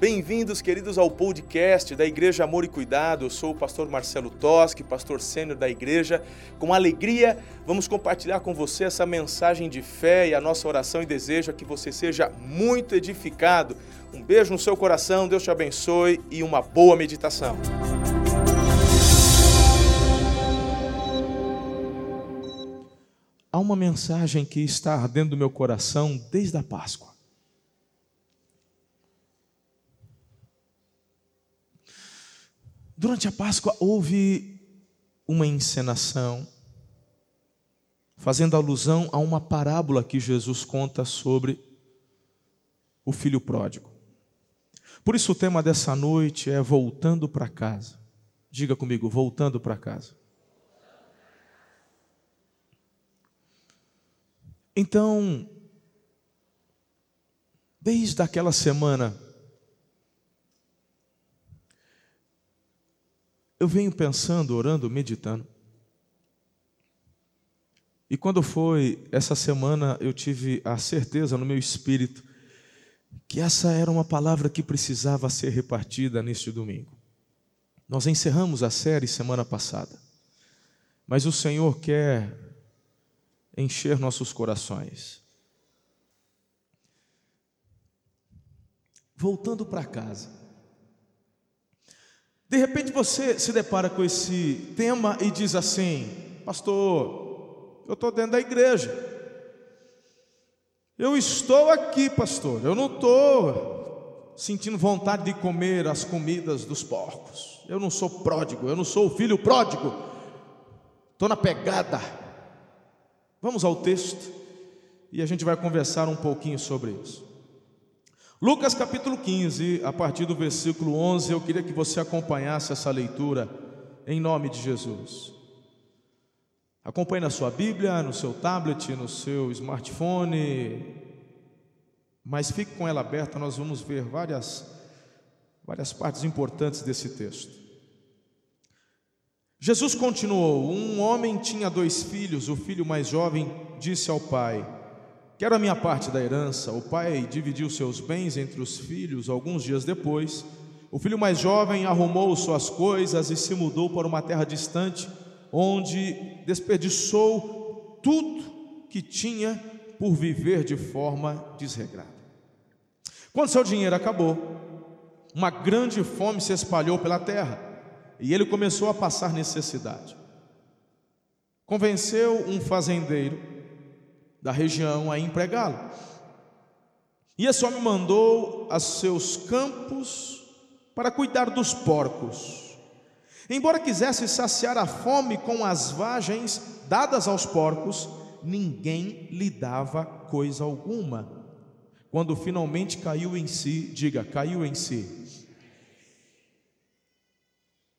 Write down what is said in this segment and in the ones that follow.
Bem-vindos, queridos, ao podcast da Igreja Amor e Cuidado. Eu sou o pastor Marcelo Toschi, pastor sênior da igreja. Com alegria, vamos compartilhar com você essa mensagem de fé e a nossa oração e desejo é que você seja muito edificado. Um beijo no seu coração, Deus te abençoe e uma boa meditação. Há uma mensagem que está ardendo no meu coração desde a Páscoa. Durante a Páscoa houve uma encenação, fazendo alusão a uma parábola que Jesus conta sobre o filho pródigo. Por isso o tema dessa noite é voltando para casa. Diga comigo, voltando para casa. Então, desde aquela semana eu venho pensando, orando, meditando. E quando foi essa semana, eu tive a certeza no meu espírito que essa era uma palavra que precisava ser repartida neste domingo. Nós encerramos a série semana passada, mas o Senhor quer encher nossos corações. Voltando para casa, de repente você se depara com esse tema e diz assim: Pastor, eu estou dentro da igreja. Eu estou aqui, pastor. Eu não estou sentindo vontade de comer as comidas dos porcos. Eu não sou pródigo, eu não sou o filho pródigo. Estou na pegada. Vamos ao texto e a gente vai conversar um pouquinho sobre isso. Lucas capítulo 15, a partir do versículo 11, eu queria que você acompanhasse essa leitura em nome de Jesus. Acompanhe na sua Bíblia, no seu tablet, no seu smartphone, mas fique com ela aberta, nós vamos ver várias, várias partes importantes desse texto. Jesus continuou: Um homem tinha dois filhos, o filho mais jovem disse ao pai: Quero a minha parte da herança. O pai dividiu seus bens entre os filhos. Alguns dias depois, o filho mais jovem arrumou suas coisas e se mudou para uma terra distante, onde desperdiçou tudo que tinha por viver de forma desregrada. Quando seu dinheiro acabou, uma grande fome se espalhou pela terra e ele começou a passar necessidade. Convenceu um fazendeiro da região a empregá-lo. E esse homem mandou a seus campos para cuidar dos porcos. Embora quisesse saciar a fome com as vagens dadas aos porcos, ninguém lhe dava coisa alguma. Quando finalmente caiu em si, diga, caiu em si.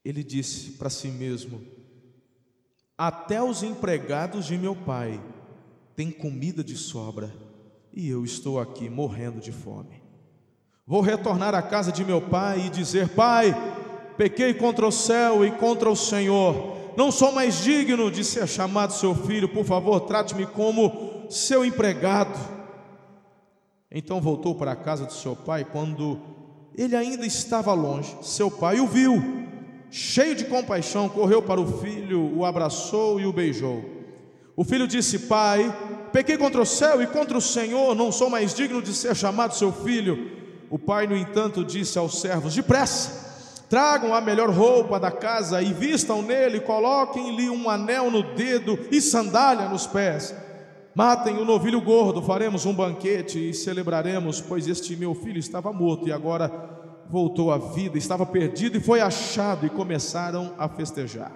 Ele disse para si mesmo: Até os empregados de meu pai tem comida de sobra e eu estou aqui morrendo de fome. Vou retornar à casa de meu pai e dizer: Pai, pequei contra o céu e contra o Senhor, não sou mais digno de ser chamado seu filho, por favor, trate-me como seu empregado. Então voltou para a casa de seu pai, quando ele ainda estava longe, seu pai o viu, cheio de compaixão, correu para o filho, o abraçou e o beijou. O filho disse: Pai, pequei contra o céu e contra o Senhor, não sou mais digno de ser chamado seu filho. O pai, no entanto, disse aos servos: Depressa, tragam a melhor roupa da casa e vistam nele, coloquem-lhe um anel no dedo e sandália nos pés. Matem o novilho gordo, faremos um banquete e celebraremos, pois este meu filho estava morto e agora voltou à vida, estava perdido e foi achado, e começaram a festejar.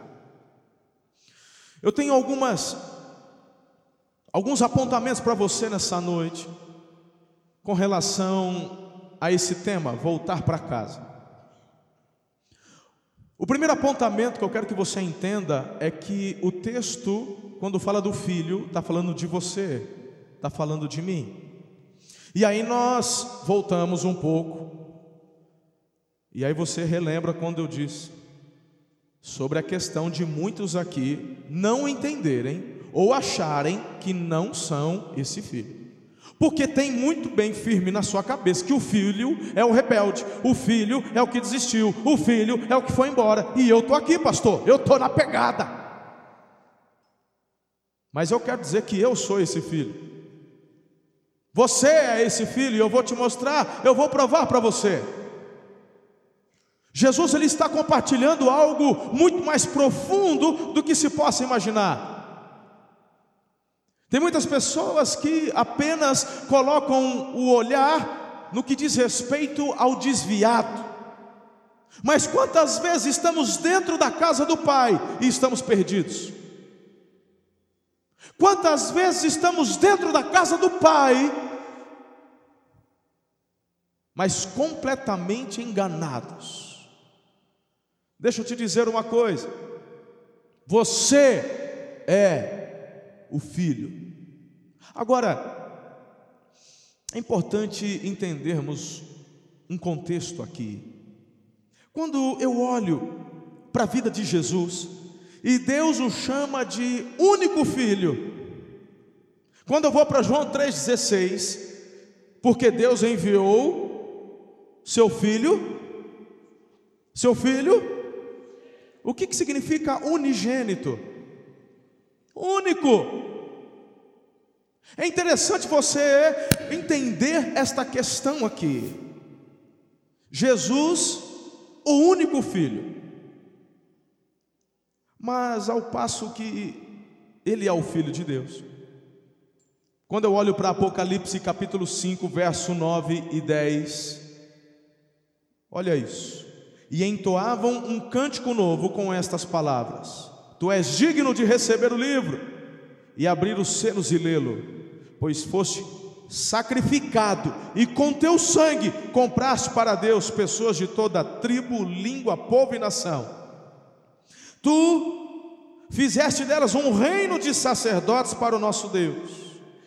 Eu tenho algumas alguns apontamentos para você nessa noite com relação a esse tema, voltar para casa. O primeiro apontamento que eu quero que você entenda é que o texto, quando fala do filho, está falando de você, está falando de mim. E aí nós voltamos um pouco, e aí você relembra quando eu disse sobre a questão de muitos aqui não entenderem ou acharem que não são esse filho. Porque tem muito bem firme na sua cabeça que o filho é o rebelde, o filho é o que desistiu, o filho é o que foi embora. E eu estou aqui, pastor, eu estou na pegada. Mas eu quero dizer que eu sou esse filho. Você é esse filho, e eu vou te mostrar, eu vou provar para você. Jesus ele está compartilhando algo muito mais profundo do que se possa imaginar. Tem muitas pessoas que apenas colocam o olhar no que diz respeito ao desviado. Mas quantas vezes estamos dentro da casa do Pai e estamos perdidos? Quantas vezes estamos dentro da casa do Pai, mas completamente enganados? Deixa eu te dizer uma coisa: você é o filho. Agora, é importante entendermos um contexto aqui. Quando eu olho para a vida de Jesus e Deus o chama de único filho, quando eu vou para João 3,16, porque Deus enviou seu filho, seu filho, o que, que significa unigênito? Único. É interessante você entender esta questão aqui. Jesus, o único filho. Mas ao passo que ele é o filho de Deus. Quando eu olho para Apocalipse capítulo 5, verso 9 e 10, olha isso. E entoavam um cântico novo com estas palavras: Tu és digno de receber o livro e abrir os selos e lê-lo, pois foste sacrificado e com teu sangue compraste para Deus pessoas de toda tribo, língua, povo e nação. Tu fizeste delas um reino de sacerdotes para o nosso Deus,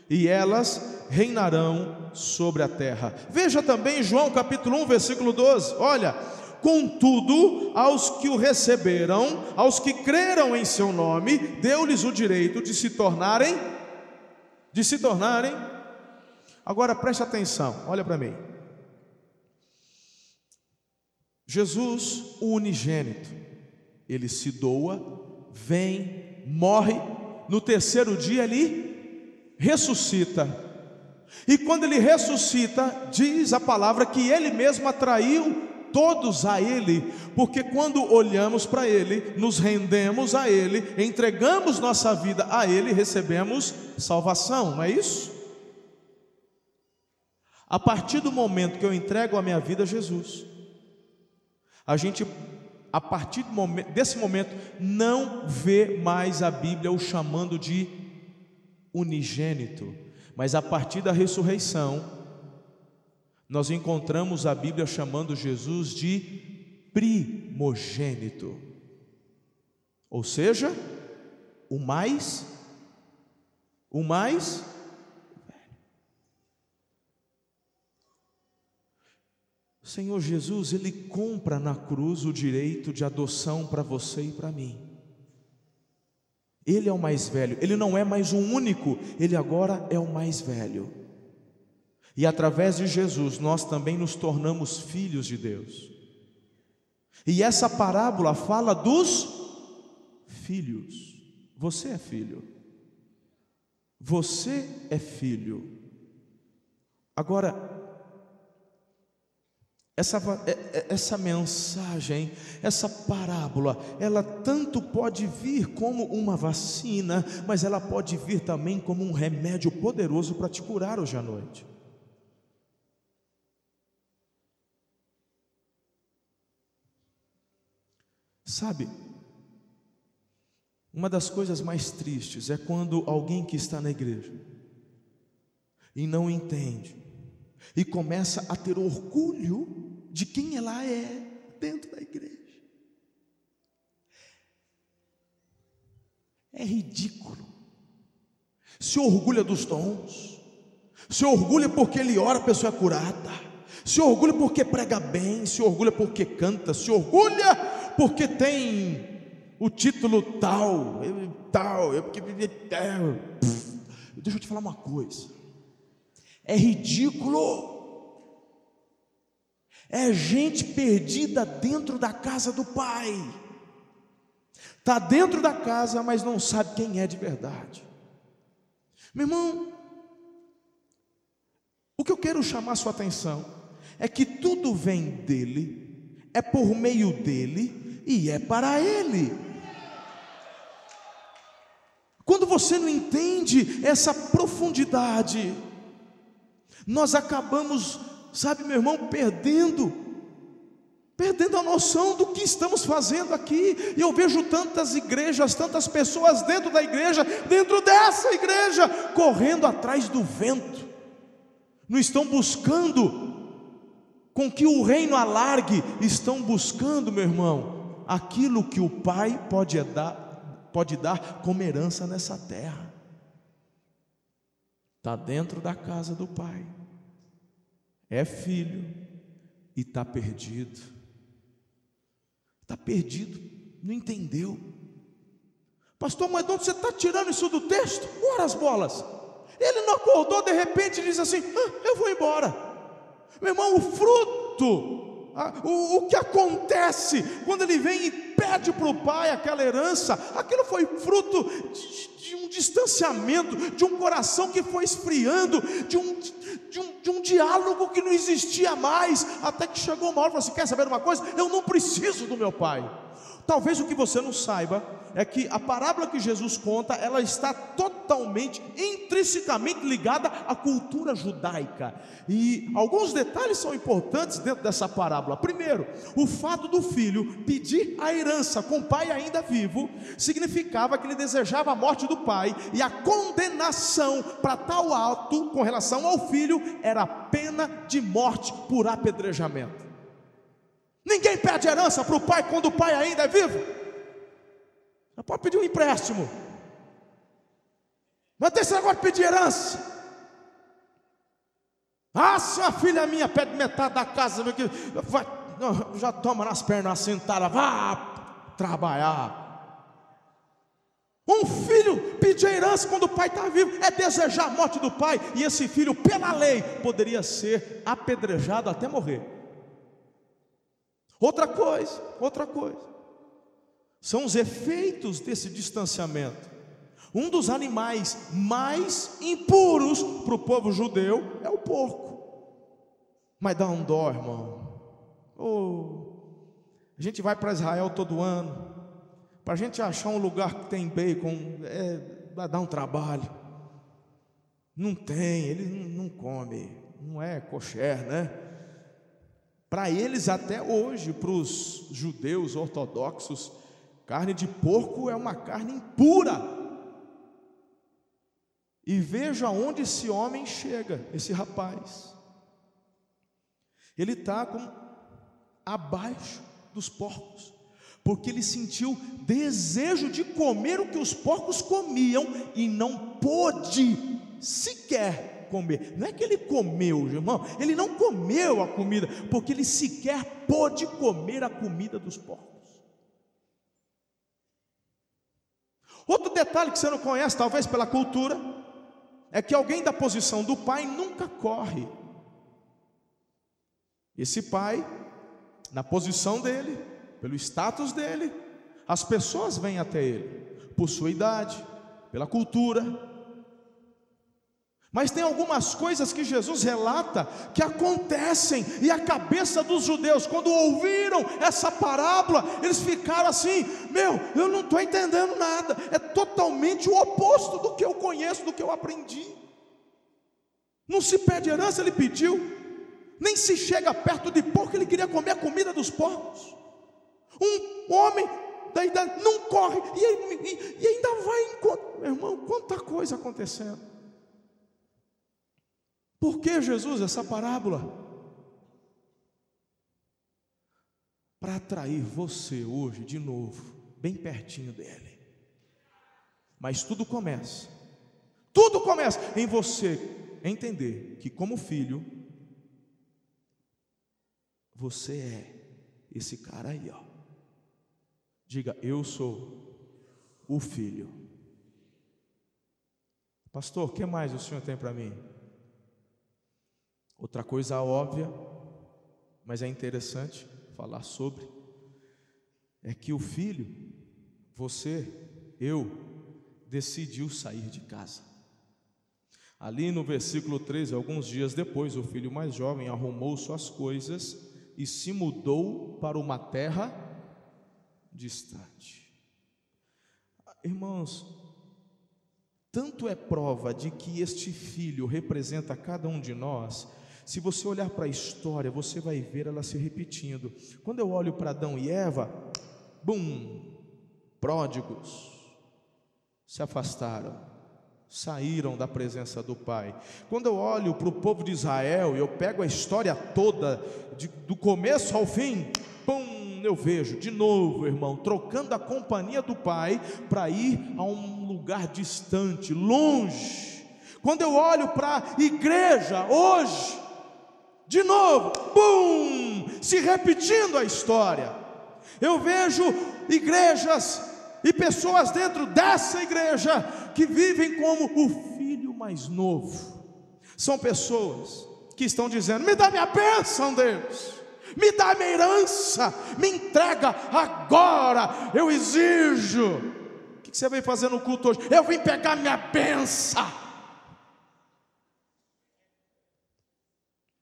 e elas reinarão sobre a terra. Veja também João capítulo 1, versículo 12. Olha, Contudo, aos que o receberam, aos que creram em seu nome, deu-lhes o direito de se tornarem de se tornarem. Agora preste atenção, olha para mim. Jesus, o unigênito, ele se doa, vem, morre, no terceiro dia ele ressuscita. E quando ele ressuscita, diz a palavra que ele mesmo atraiu todos a Ele, porque quando olhamos para Ele, nos rendemos a Ele, entregamos nossa vida a Ele, recebemos salvação, não é isso? A partir do momento que eu entrego a minha vida a Jesus, a gente, a partir momento, desse momento, não vê mais a Bíblia o chamando de unigênito, mas a partir da ressurreição, nós encontramos a Bíblia chamando Jesus de primogênito, ou seja, o mais, o mais Senhor Jesus, Ele compra na cruz o direito de adoção para você e para mim. Ele é o mais velho, Ele não é mais o único, Ele agora é o mais velho. E através de Jesus nós também nos tornamos filhos de Deus. E essa parábola fala dos filhos. Você é filho. Você é filho. Agora, essa, é, é, essa mensagem, essa parábola, ela tanto pode vir como uma vacina, mas ela pode vir também como um remédio poderoso para te curar hoje à noite. Sabe, uma das coisas mais tristes é quando alguém que está na igreja e não entende e começa a ter orgulho de quem ela é dentro da igreja. É ridículo. Se orgulha dos dons, se orgulha porque ele ora, a pessoa é curada, se orgulha porque prega bem, se orgulha porque canta, se orgulha porque tem o título tal, tal, eu porque deixa eu te falar uma coisa. é ridículo. É gente perdida dentro da casa do Pai. Está dentro da casa, mas não sabe quem é de verdade. Meu irmão, o que eu quero chamar sua atenção é que tudo vem dele, é por meio dele e é para ele. Quando você não entende essa profundidade, nós acabamos, sabe, meu irmão, perdendo perdendo a noção do que estamos fazendo aqui. E eu vejo tantas igrejas, tantas pessoas dentro da igreja, dentro dessa igreja, correndo atrás do vento. Não estão buscando com que o reino alargue, estão buscando, meu irmão, aquilo que o Pai pode dar, pode dar como herança nessa terra. Está dentro da casa do Pai, é filho e está perdido Está perdido, não entendeu. Pastor, mas de onde você está tirando isso do texto? Ora as bolas. Ele não acordou, de repente diz assim: ah, Eu vou embora. Meu irmão, o fruto, o, o que acontece quando ele vem e pede para o pai aquela herança, aquilo foi fruto de, de, um distanciamento, de um coração que foi esfriando, de um, de, um, de um diálogo que não existia mais, até que chegou uma hora e falou assim: Quer saber uma coisa? Eu não preciso do meu pai. Talvez o que você não saiba é que a parábola que Jesus conta, ela está totalmente, intrinsecamente ligada à cultura judaica. E alguns detalhes são importantes dentro dessa parábola. Primeiro, o fato do filho pedir a herança com o pai ainda vivo, significava que ele desejava a morte do pai, e a condenação para tal ato com relação ao filho era pena de morte por apedrejamento. Ninguém pede herança para o pai quando o pai ainda é vivo. Você pode pedir um empréstimo. Mas tem esse negócio de pedir herança. Ah, se a filha minha pede metade da casa, vai, já toma nas pernas assentada, vá trabalhar. Um filho pedir herança quando o pai está vivo é desejar a morte do pai, e esse filho, pela lei, poderia ser apedrejado até morrer. Outra coisa, outra coisa, são os efeitos desse distanciamento. Um dos animais mais impuros para o povo judeu é o porco. Mas dá um dó, irmão. Oh, a gente vai para Israel todo ano. Para a gente achar um lugar que tem bacon, é, dar um trabalho. Não tem, ele não, come, não é kosher, né? Para eles, até hoje, para os judeus ortodoxos, carne de porco é uma carne impura. E veja onde esse homem chega, esse rapaz. Ele está abaixo dos porcos, porque ele sentiu desejo de comer o que os porcos comiam e não pôde sequer comer. Não é que ele comeu, irmão, ele não comeu a comida, porque ele sequer pôde comer a comida dos porcos. Outro detalhe que você não conhece, talvez pela cultura, é que alguém da posição do pai nunca corre. Esse pai, na posição dele, pelo status dele, as pessoas vêm até ele, por sua idade, pela cultura, mas tem algumas coisas que Jesus relata que acontecem, e a cabeça dos judeus, quando ouviram essa parábola, eles ficaram assim: Meu, eu não estou entendendo nada, é totalmente o oposto do que eu conheço, do que eu aprendi. Não se pede herança, ele pediu, nem se chega perto de porco, ele queria comer a comida dos porcos. Um homem da idade não corre, e, e, e ainda vai em. Meu irmão, quanta coisa acontecendo. Por que Jesus essa parábola? Para atrair você hoje de novo, bem pertinho dele. Mas tudo começa, tudo começa em você entender que, como filho, você é esse cara aí, ó. Diga, eu sou o filho. Pastor, o que mais o senhor tem para mim? Outra coisa óbvia, mas é interessante falar sobre, é que o filho, você, eu, decidiu sair de casa. Ali no versículo 13, alguns dias depois, o filho mais jovem arrumou suas coisas e se mudou para uma terra distante. Irmãos, tanto é prova de que este filho representa cada um de nós, se você olhar para a história, você vai ver ela se repetindo. Quando eu olho para Adão e Eva, bum, pródigos, se afastaram saíram da presença do Pai. Quando eu olho para o povo de Israel e eu pego a história toda, de, do começo ao fim, pum, eu vejo de novo, irmão, trocando a companhia do Pai para ir a um lugar distante, longe. Quando eu olho para a igreja hoje, de novo, pum, se repetindo a história. Eu vejo igrejas e pessoas dentro dessa igreja que vivem como o filho mais novo. São pessoas que estão dizendo: me dá minha bênção, Deus, me dá minha herança, me entrega agora, eu exijo. O que você vem fazer no culto hoje? Eu vim pegar minha bênção.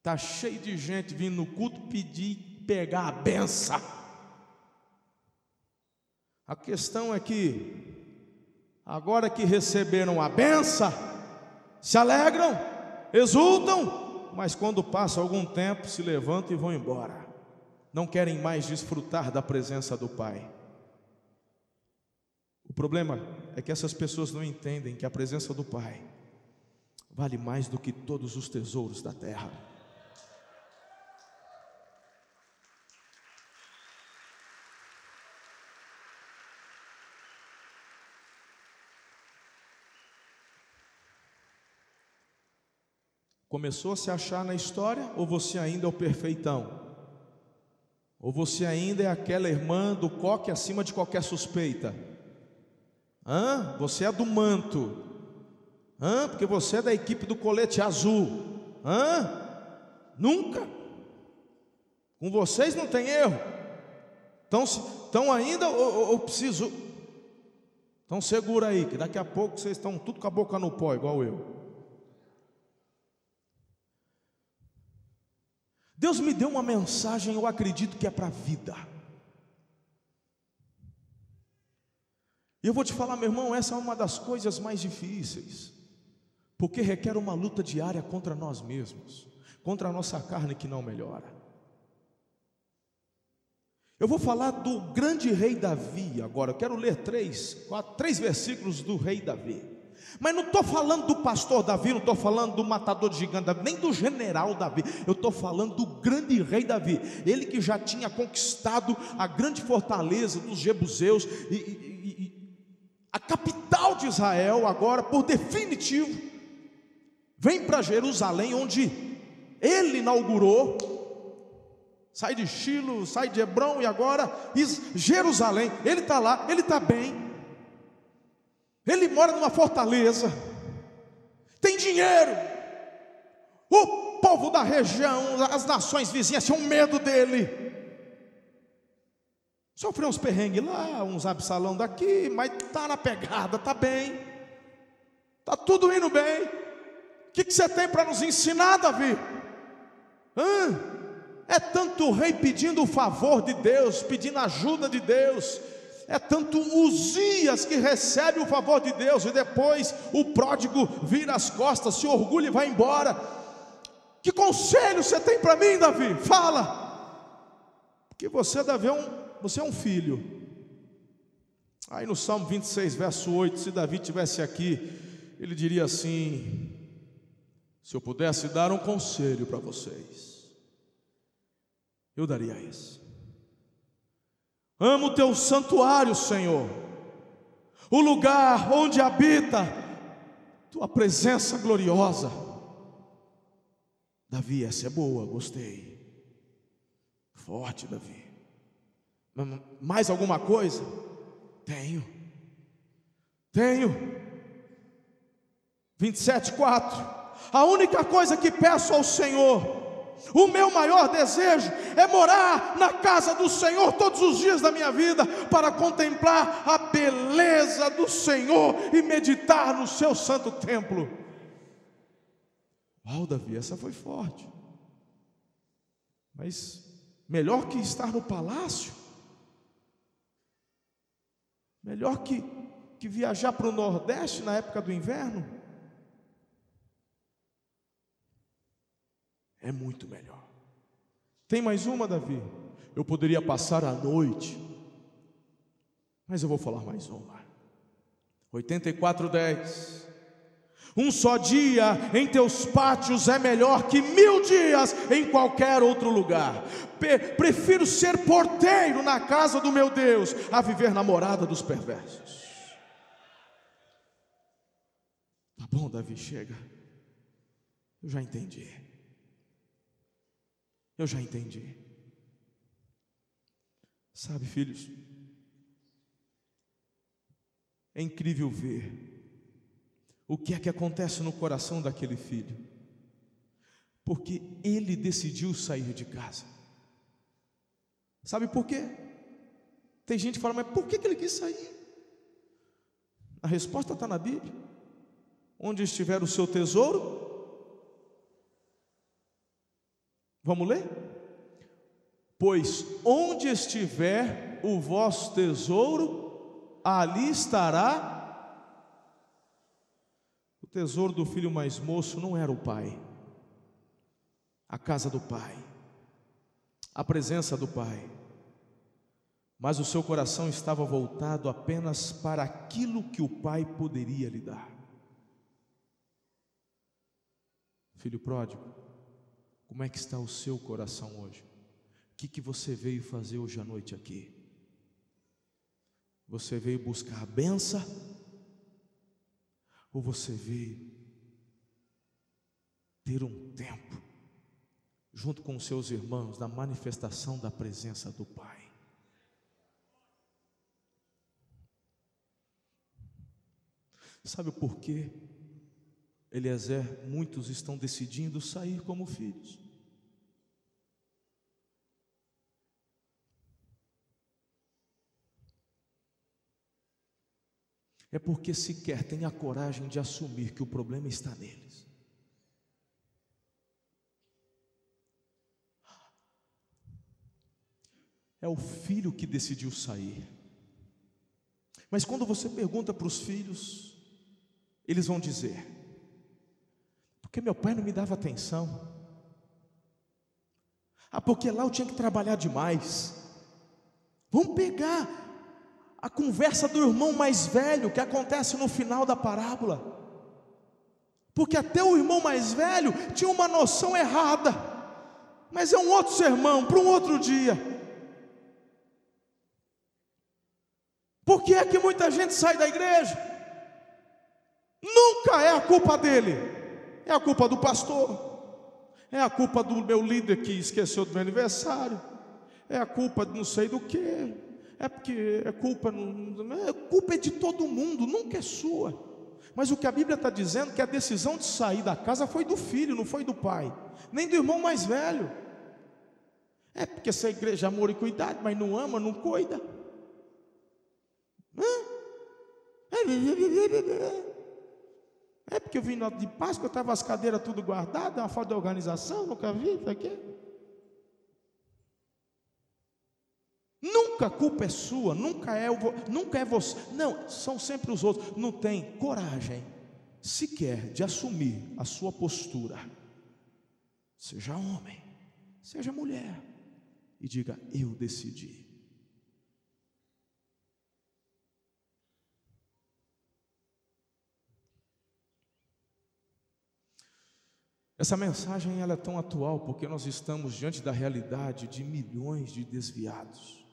Está cheio de gente vindo no culto pedir pegar a benção. A questão é que, agora que receberam a benção, se alegram, exultam, mas quando passa algum tempo se levantam e vão embora. Não querem mais desfrutar da presença do Pai. O problema é que essas pessoas não entendem que a presença do Pai vale mais do que todos os tesouros da terra. Começou a se achar na história ou você ainda é o perfeitão? Ou você ainda é aquela irmã do coque acima de qualquer suspeita? Hã? Você é do manto. Hã? Porque você é da equipe do colete azul. Hã? Nunca. Com vocês não tem erro. Então, estão ainda ou, ou preciso? Então segura aí, que daqui a pouco vocês estão tudo com a boca no pó, igual eu. Deus me deu uma mensagem, eu acredito que é para a vida. E eu vou te falar, meu irmão, essa é uma das coisas mais difíceis, porque requer uma luta diária contra nós mesmos, contra a nossa carne que não melhora. Eu vou falar do grande rei Davi agora, eu quero ler três, quatro, três versículos do rei Davi. Mas não estou falando do pastor Davi, não estou falando do matador de gigante Davi, nem do general Davi, eu estou falando do grande rei Davi, ele que já tinha conquistado a grande fortaleza dos Jebuseus e, e, e a capital de Israel, agora por definitivo, vem para Jerusalém, onde ele inaugurou. Sai de Chilo, sai de Hebron e agora Jerusalém. Ele está lá, ele está bem. Ele mora numa fortaleza, tem dinheiro. O povo da região, as nações vizinhas tinham medo dele. Sofreu uns perrengues lá, uns absalão daqui, mas está na pegada, está bem. Está tudo indo bem. O que, que você tem para nos ensinar, Davi? Hã? É tanto rei pedindo o favor de Deus, pedindo ajuda de Deus, é tanto Uzias que recebe o favor de Deus e depois o pródigo vira as costas, se orgulha e vai embora. Que conselho você tem para mim, Davi? Fala. Porque você, Davi, é um, você é um filho. Aí no Salmo 26, verso 8, se Davi tivesse aqui, ele diria assim: Se eu pudesse dar um conselho para vocês, eu daria isso. Amo o teu santuário, Senhor, o lugar onde habita tua presença gloriosa. Davi, essa é boa, gostei. Forte, Davi. Mais alguma coisa? Tenho. Tenho. 27, 4. A única coisa que peço ao Senhor, o meu maior desejo é morar na casa do Senhor todos os dias da minha vida, para contemplar a beleza do Senhor e meditar no seu santo templo. Uau, Davi, essa foi forte. Mas melhor que estar no palácio, melhor que, que viajar para o Nordeste na época do inverno. É muito melhor. Tem mais uma, Davi? Eu poderia passar a noite, mas eu vou falar mais uma. 84:10. Um só dia em teus pátios é melhor que mil dias em qualquer outro lugar. Prefiro ser porteiro na casa do meu Deus a viver na morada dos perversos. Tá bom, Davi, chega. Eu já entendi. Eu já entendi. Sabe, filhos, é incrível ver o que é que acontece no coração daquele filho? Porque ele decidiu sair de casa. Sabe por quê? Tem gente que fala, mas por que, ele quis sair? A resposta está na Bíblia. Onde estiver o seu tesouro, vamos ler? Pois onde estiver o vosso tesouro, ali estará tesouro do filho mais moço não era o pai, a casa do pai, a presença do pai, mas o seu coração estava voltado apenas para aquilo que o pai poderia lhe dar. Filho pródigo, como é que está o seu coração hoje? O que, que você veio fazer hoje à noite aqui? Você veio buscar a benção ou você veio ter um tempo junto com os seus irmãos da manifestação da presença do Pai? Sabe por quê? Eliezer, muitos estão decidindo sair como filhos. é porque sequer têm a coragem de assumir que o problema está neles. É o filho que decidiu sair. Mas quando você pergunta para os filhos, eles vão dizer: porque meu pai não me dava atenção. Ah, porque lá eu tinha que trabalhar demais. Vamos pegar a conversa do irmão mais velho que acontece no final da parábola. Porque até o irmão mais velho tinha uma noção errada, mas é um outro sermão para um outro dia. Por que é que muita gente sai da igreja? Nunca é a culpa dele, é a culpa do pastor, é a culpa do meu líder que esqueceu do meu aniversário, é a culpa de não sei do que, é porque é culpa, é culpa é de todo mundo, nunca é sua. Mas o que a Bíblia está dizendo é que a decisão de sair da casa foi do filho, não foi do pai, nem do irmão mais velho. É porque essa igreja amor e cuidado, mas não ama, não cuida. É porque eu vim de Páscoa, estava as cadeiras tudo guardadas, uma falta de organização, nunca vi isso aqui. Nunca a culpa é sua, nunca é, nunca é você. Não, são sempre os outros. Não tem coragem sequer de assumir a sua postura. Seja homem, seja mulher, e diga: Eu decidi. Essa mensagem ela é tão atual porque nós estamos diante da realidade de milhões de desviados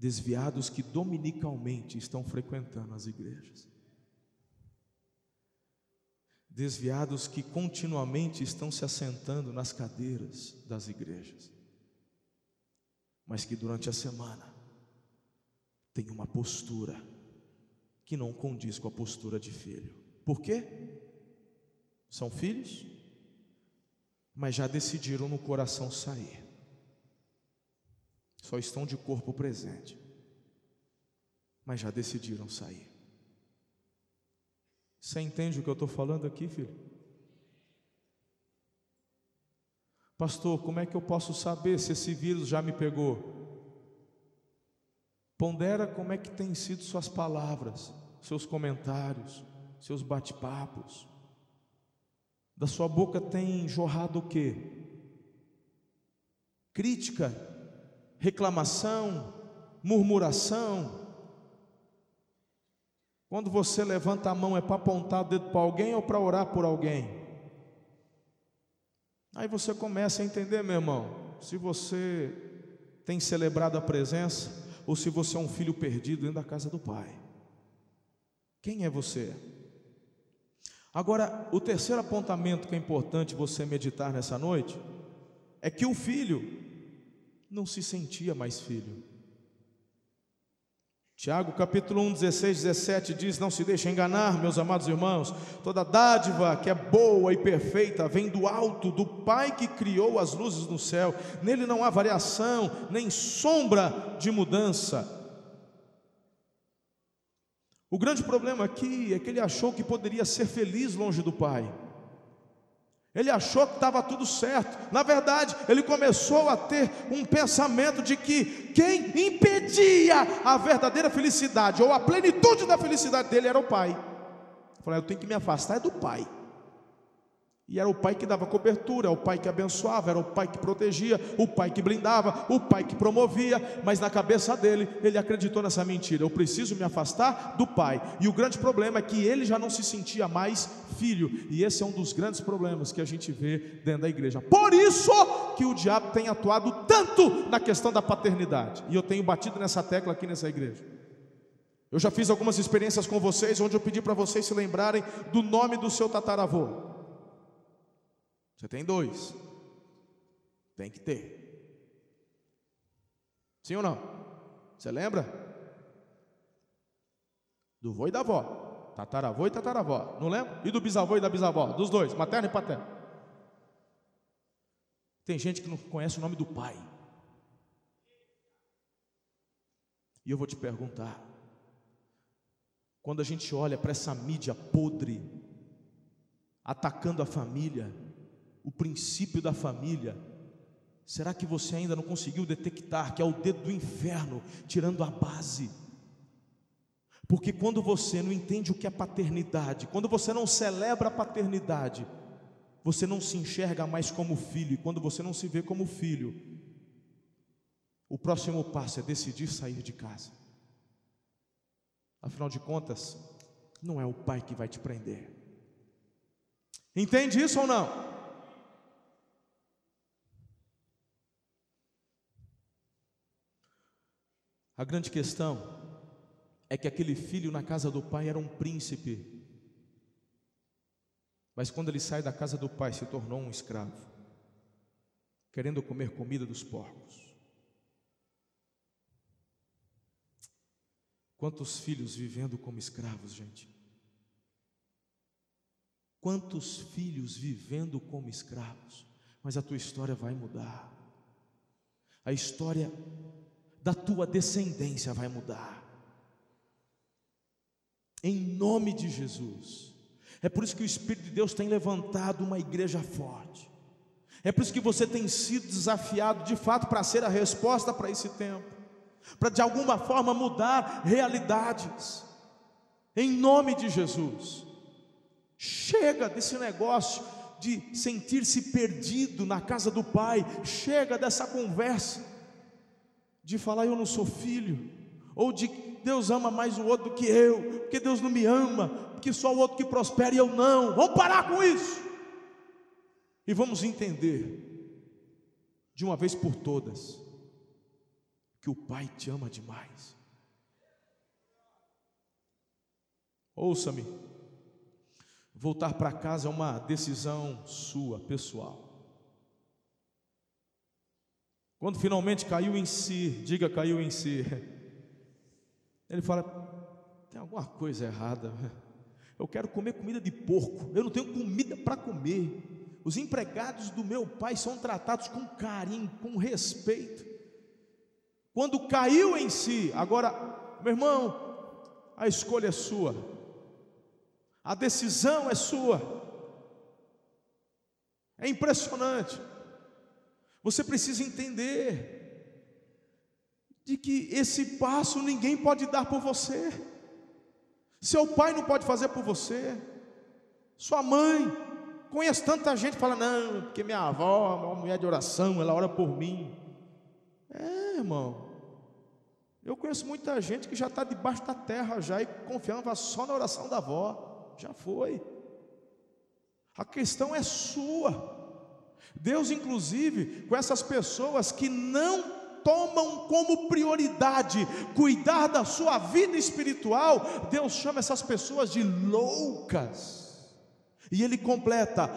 desviados que dominicalmente estão frequentando as igrejas, desviados que continuamente estão se assentando nas cadeiras das igrejas, mas que durante a semana tem uma postura que não condiz com a postura de filho. Por quê? São filhos, mas já decidiram no coração sair. Só estão de corpo presente, mas já decidiram sair. Você entende o que eu estou falando aqui, filho? Pastor, como é que eu posso saber se esse vírus já me pegou? Pondera como é que tem sido suas palavras, seus comentários, seus bate-papos. Da sua boca tem jorrado o quê? Crítica, reclamação, murmuração. Quando você levanta a mão é para apontar o dedo para alguém ou para orar por alguém? Aí você começa a entender, meu irmão, se você tem celebrado a presença ou se você é um filho perdido dentro da casa do Pai. Quem é você? Agora, o terceiro apontamento que é importante você meditar nessa noite é que o filho não se sentia mais filho. Tiago capítulo 1, 16, 17 diz: Não se deixe enganar, meus amados irmãos, toda dádiva que é boa e perfeita vem do alto, do Pai que criou as luzes no céu, nele não há variação, nem sombra de mudança. O grande problema aqui é que ele achou que poderia ser feliz longe do Pai. Ele achou que estava tudo certo. Na verdade, ele começou a ter um pensamento de que quem impedia a verdadeira felicidade ou a plenitude da felicidade dele era o pai. Eu falei, eu tenho que me afastar é do pai. E era o pai que dava cobertura, era o pai que abençoava, era o pai que protegia, o pai que blindava, o pai que promovia, mas na cabeça dele, ele acreditou nessa mentira. Eu preciso me afastar do pai. E o grande problema é que ele já não se sentia mais filho, e esse é um dos grandes problemas que a gente vê dentro da igreja. Por isso que o diabo tem atuado tanto na questão da paternidade. E eu tenho batido nessa tecla aqui nessa igreja. Eu já fiz algumas experiências com vocês onde eu pedi para vocês se lembrarem do nome do seu tataravô. Você tem dois. Tem que ter. Sim ou não? Você lembra? Do vô e da avó. Tataravô e tataravó. Não lembra? E do bisavô e da bisavó. Dos dois, materno e paterno. Tem gente que não conhece o nome do pai. E eu vou te perguntar: quando a gente olha para essa mídia podre, atacando a família, o princípio da família, será que você ainda não conseguiu detectar que é o dedo do inferno tirando a base? Porque quando você não entende o que é paternidade, quando você não celebra a paternidade, você não se enxerga mais como filho, e quando você não se vê como filho, o próximo passo é decidir sair de casa. Afinal de contas, não é o pai que vai te prender. Entende isso ou não? A grande questão é que aquele filho na casa do pai era um príncipe, mas quando ele sai da casa do pai se tornou um escravo, querendo comer comida dos porcos. Quantos filhos vivendo como escravos, gente? Quantos filhos vivendo como escravos? Mas a tua história vai mudar. A história da tua descendência vai mudar. Em nome de Jesus. É por isso que o Espírito de Deus tem levantado uma igreja forte. É por isso que você tem sido desafiado de fato para ser a resposta para esse tempo, para de alguma forma mudar realidades. Em nome de Jesus. Chega desse negócio de sentir-se perdido na casa do Pai, chega dessa conversa de falar eu não sou filho, ou de Deus ama mais o outro do que eu, porque Deus não me ama, porque só o outro que prospera e eu não. Vamos parar com isso. E vamos entender de uma vez por todas que o Pai te ama demais. Ouça-me. Voltar para casa é uma decisão sua, pessoal. Quando finalmente caiu em si, diga caiu em si. Ele fala: tem alguma coisa errada. Eu quero comer comida de porco. Eu não tenho comida para comer. Os empregados do meu pai são tratados com carinho, com respeito. Quando caiu em si, agora, meu irmão, a escolha é sua. A decisão é sua. É impressionante. Você precisa entender de que esse passo ninguém pode dar por você. Seu pai não pode fazer por você. Sua mãe. Conheço tanta gente que fala, não, porque minha avó é uma mulher de oração, ela ora por mim. É, irmão. Eu conheço muita gente que já está debaixo da terra já e confiava só na oração da avó. Já foi. A questão é sua. Deus, inclusive, com essas pessoas que não tomam como prioridade cuidar da sua vida espiritual, Deus chama essas pessoas de loucas. E ele completa: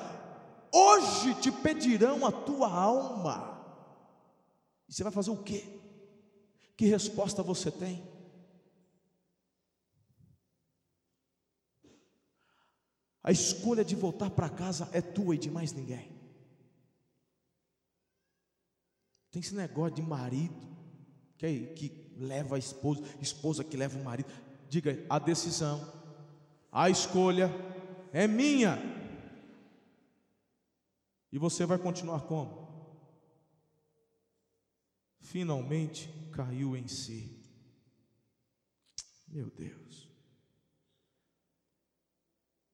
Hoje te pedirão a tua alma. E você vai fazer o quê? Que resposta você tem? A escolha de voltar para casa é tua e de mais ninguém. Tem esse negócio de marido que, é, que leva a esposa, esposa que leva o marido. Diga, a decisão, a escolha é minha. E você vai continuar como? Finalmente caiu em si. Meu Deus.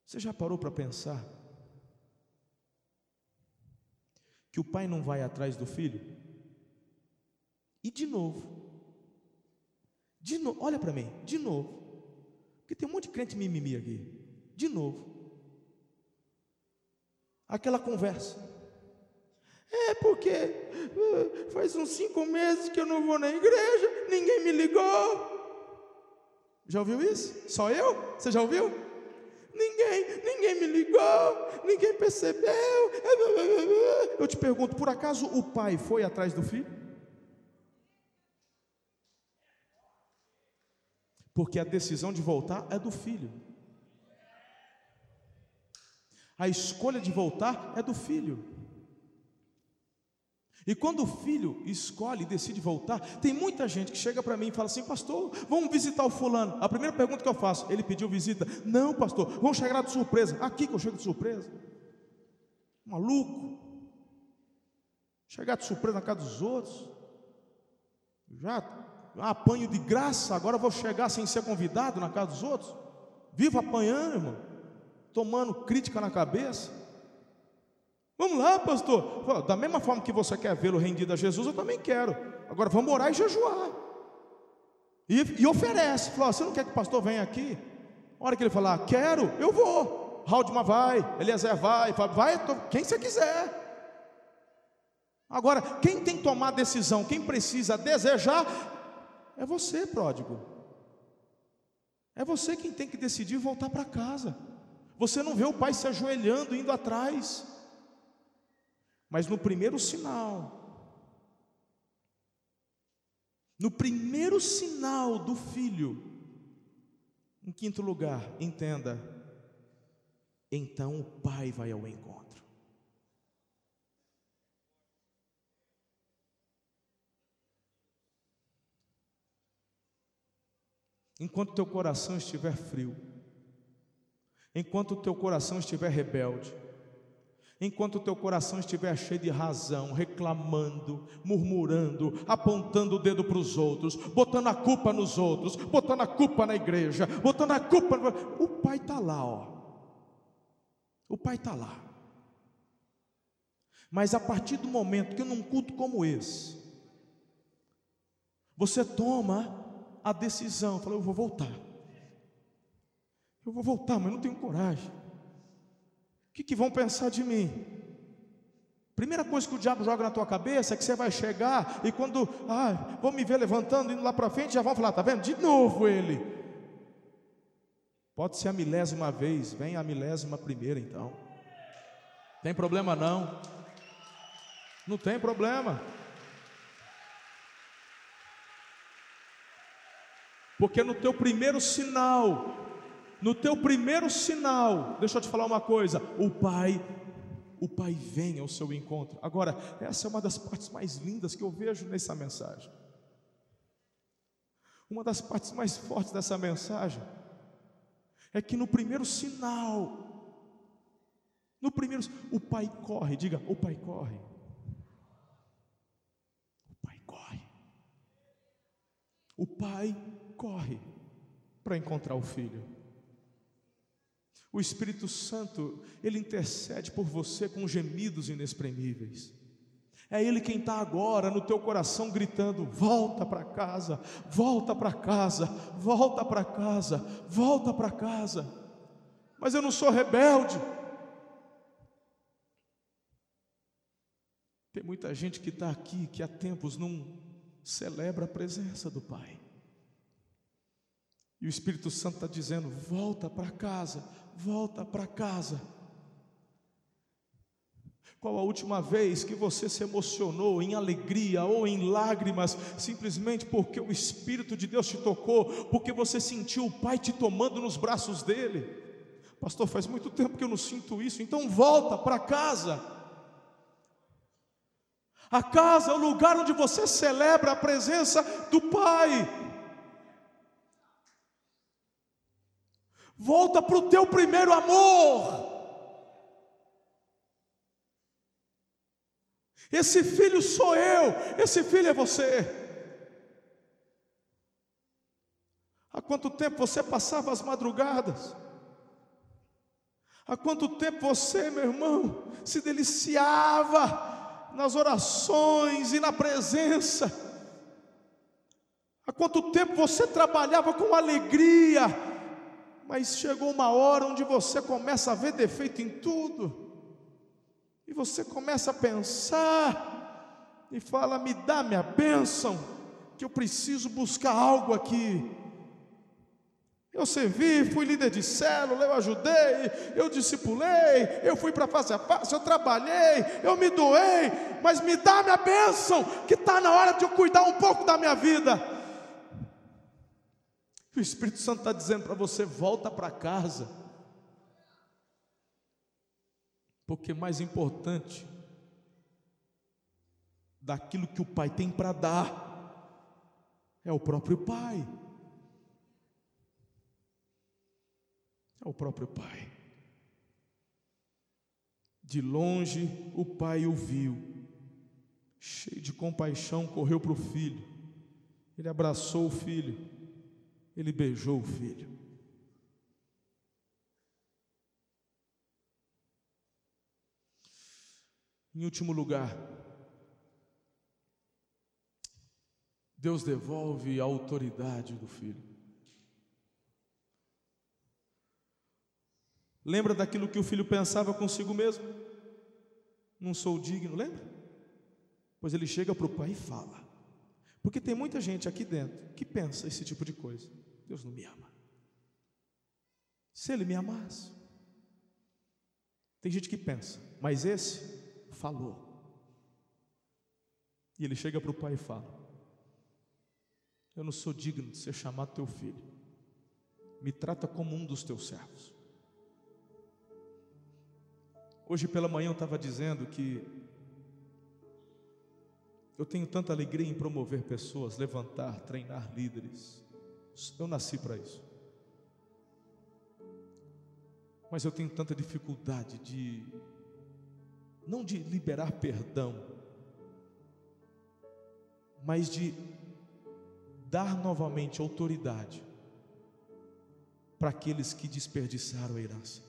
Você já parou para pensar que o pai não vai atrás do filho? E de novo. De novo, olha para mim, de novo. Porque tem um monte de crente mimimi aqui. De novo. Aquela conversa. É porque uh, faz uns cinco meses que eu não vou na igreja, ninguém me ligou. Já ouviu isso? Só eu? Você já ouviu? Ninguém, ninguém me ligou, ninguém percebeu. Eu te pergunto, por acaso o pai foi atrás do filho? Porque a decisão de voltar é do filho. A escolha de voltar é do filho. E quando o filho escolhe e decide voltar, tem muita gente que chega para mim e fala assim: Pastor, vamos visitar o fulano. A primeira pergunta que eu faço, ele pediu visita? Não, pastor, vamos chegar de surpresa. Aqui que eu chego de surpresa. Maluco. Chegar de surpresa na casa dos outros. Já apanho de graça, agora vou chegar sem ser convidado na casa dos outros? Vivo apanhando, irmão, tomando crítica na cabeça. Vamos lá, pastor. Da mesma forma que você quer vê-lo rendido a Jesus, eu também quero. Agora vamos orar e jejuar. E, e oferece. Falou: você não quer que o pastor venha aqui? A hora que ele falar, quero, eu vou. Haldman vai, Eliezer vai, vai, quem você quiser. Agora, quem tem que tomar decisão, quem precisa desejar, é você, pródigo. É você quem tem que decidir voltar para casa. Você não vê o pai se ajoelhando, indo atrás. Mas no primeiro sinal, no primeiro sinal do filho, em quinto lugar, entenda, então o pai vai ao encontro. Enquanto teu coração estiver frio, enquanto teu coração estiver rebelde, enquanto teu coração estiver cheio de razão, reclamando, murmurando, apontando o dedo para os outros, botando a culpa nos outros, botando a culpa na igreja, botando a culpa. No... O pai está lá, ó. O pai está lá. Mas a partir do momento que num culto como esse, você toma a decisão. Falei, eu vou voltar. Eu vou voltar, mas não tenho coragem. O que, que vão pensar de mim? Primeira coisa que o diabo joga na tua cabeça é que você vai chegar e quando ah, vão me ver levantando, indo lá para frente, já vão falar, tá vendo? De novo ele. Pode ser a milésima vez, vem a milésima primeira então. Tem problema não. Não tem problema. Porque no teu primeiro sinal No teu primeiro sinal, deixa eu te falar uma coisa, o Pai o Pai vem ao seu encontro. Agora, essa é uma das partes mais lindas que eu vejo nessa mensagem. Uma das partes mais fortes dessa mensagem é que no primeiro sinal, no primeiro, o pai corre, diga, o pai corre. O pai corre. O pai corre para encontrar o filho. O Espírito Santo, ele intercede por você com gemidos inexprimíveis. É Ele quem está agora no teu coração gritando: volta para casa, volta para casa, volta para casa, volta para casa. Mas eu não sou rebelde. Tem muita gente que está aqui que há tempos não celebra a presença do Pai. E o Espírito Santo está dizendo: volta para casa, volta para casa. Qual a última vez que você se emocionou em alegria ou em lágrimas, simplesmente porque o Espírito de Deus te tocou, porque você sentiu o Pai te tomando nos braços dele? Pastor, faz muito tempo que eu não sinto isso, então volta para casa. A casa é o lugar onde você celebra a presença do Pai. Volta para o teu primeiro amor. Esse filho sou eu, esse filho é você. Há quanto tempo você passava as madrugadas? Há quanto tempo você, meu irmão, se deliciava nas orações e na presença? Há quanto tempo você trabalhava com alegria, mas chegou uma hora onde você começa a ver defeito em tudo? E você começa a pensar e fala: me dá minha bênção, que eu preciso buscar algo aqui. Eu servi, fui líder de célula, eu ajudei, eu discipulei, eu fui para face a face, eu trabalhei, eu me doei, mas me dá minha bênção, que está na hora de eu cuidar um pouco da minha vida. O Espírito Santo está dizendo para você: volta para casa. Porque mais importante daquilo que o pai tem para dar é o próprio pai. É o próprio pai. De longe o pai o viu, cheio de compaixão, correu para o filho. Ele abraçou o filho, ele beijou o filho. Em último lugar, Deus devolve a autoridade do filho. Lembra daquilo que o filho pensava consigo mesmo? Não sou digno, lembra? Pois ele chega para o pai e fala. Porque tem muita gente aqui dentro que pensa esse tipo de coisa. Deus não me ama. Se ele me amasse. Tem gente que pensa, mas esse falou. E ele chega para o pai e fala: Eu não sou digno de ser chamado teu filho, me trata como um dos teus servos. Hoje pela manhã eu estava dizendo que eu tenho tanta alegria em promover pessoas, levantar, treinar líderes. Eu nasci para isso. Mas eu tenho tanta dificuldade de não de liberar perdão, mas de dar novamente autoridade para aqueles que desperdiçaram a herança.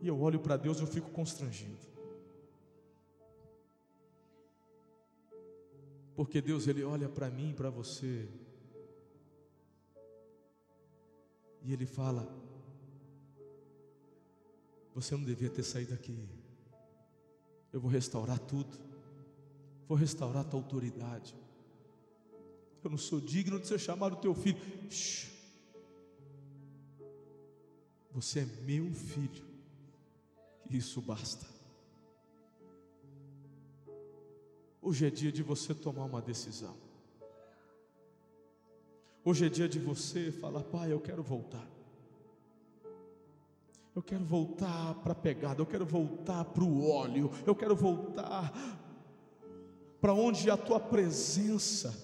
E eu olho para Deus e eu fico constrangido. Porque Deus ele olha para mim e para você E ele fala: Você não devia ter saído daqui. Eu vou restaurar tudo. Vou restaurar a tua autoridade. Eu não sou digno de ser chamado teu filho. Shhh. Você é meu filho. Isso basta. Hoje é dia de você tomar uma decisão. Hoje é dia de você falar, pai, eu quero voltar. Eu quero voltar para a pegada, eu quero voltar para o óleo, eu quero voltar para onde a tua presença,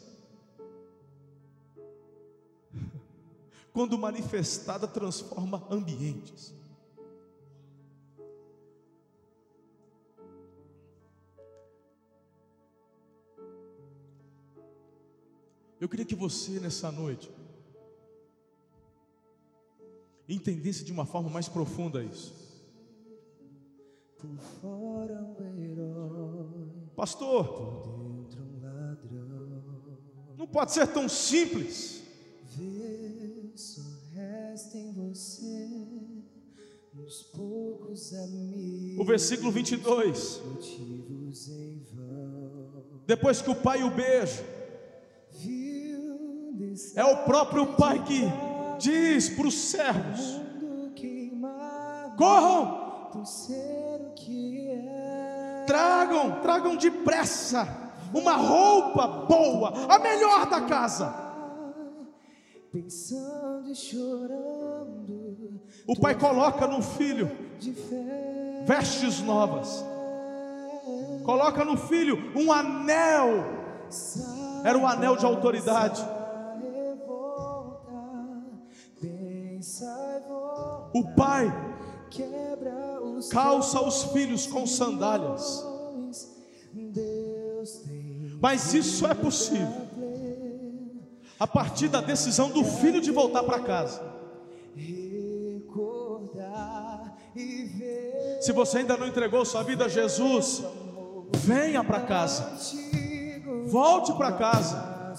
quando manifestada, transforma ambientes. Eu queria que você, nessa noite, entendesse de uma forma mais profunda isso. Pastor, não pode ser tão simples. O versículo 22. Depois que o pai o beija, é o próprio Pai que diz para os servos: corram, tragam, tragam depressa uma roupa boa, a melhor da casa. Pensando e chorando, o pai coloca no filho vestes novas, coloca no filho um anel, era um anel de autoridade. O pai calça os filhos com sandálias. Mas isso é possível a partir da decisão do filho de voltar para casa. Se você ainda não entregou sua vida a Jesus, venha para casa. Volte para casa.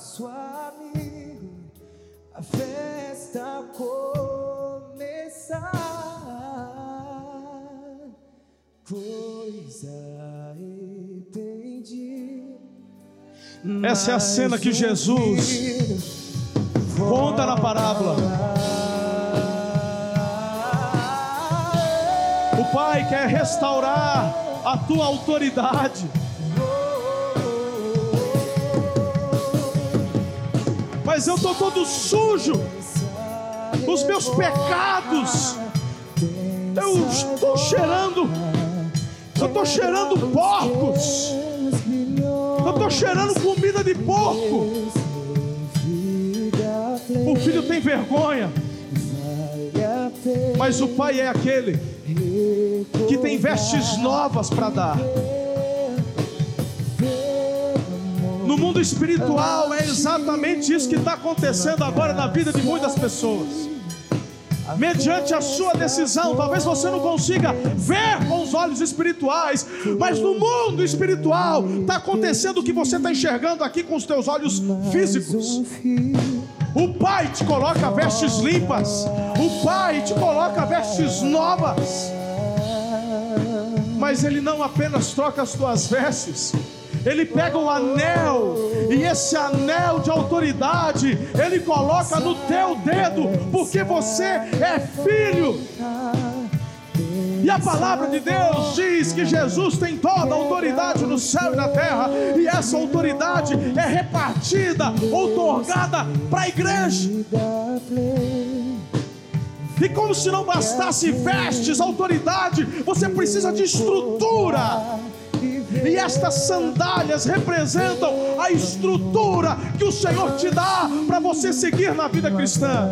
Essa é a cena que Jesus conta na parábola. O Pai quer restaurar a tua autoridade. Mas eu estou todo sujo, os meus pecados, eu estou cheirando eu estou cheirando porcos. Cheirando comida de porco. O filho tem vergonha. Mas o pai é aquele que tem vestes novas para dar. No mundo espiritual é exatamente isso que está acontecendo agora na vida de muitas pessoas mediante a sua decisão. Talvez você não consiga ver com os olhos espirituais, mas no mundo espiritual está acontecendo o que você está enxergando aqui com os teus olhos físicos. O Pai te coloca vestes limpas, o Pai te coloca vestes novas, mas Ele não apenas troca as tuas vestes, ele pega o anel, e esse anel de autoridade, ele coloca no teu dedo, porque você é filho. E a palavra de Deus diz que Jesus tem toda a autoridade no céu e na terra, e essa autoridade é repartida, outorgada para a igreja. E como se não bastasse vestes, autoridade, você precisa de estrutura. Estas sandálias representam a estrutura que o Senhor te dá para você seguir na vida cristã.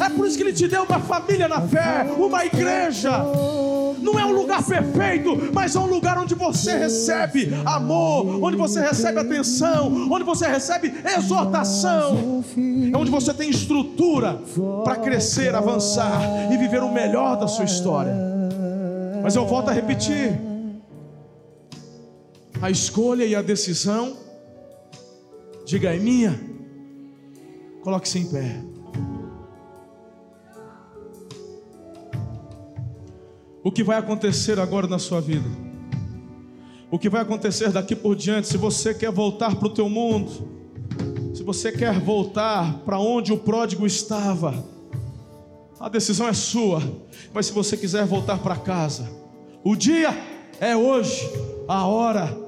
É por isso que Ele te deu uma família na fé, uma igreja. Não é um lugar perfeito, mas é um lugar onde você recebe amor, onde você recebe atenção, onde você recebe exortação. É onde você tem estrutura para crescer, avançar e viver o melhor da sua história. Mas eu volto a repetir: a escolha e a decisão, diga é minha. Coloque-se em pé. O que vai acontecer agora na sua vida? O que vai acontecer daqui por diante? Se você quer voltar para o teu mundo, se você quer voltar para onde o pródigo estava, a decisão é sua. Mas se você quiser voltar para casa, o dia é hoje, a hora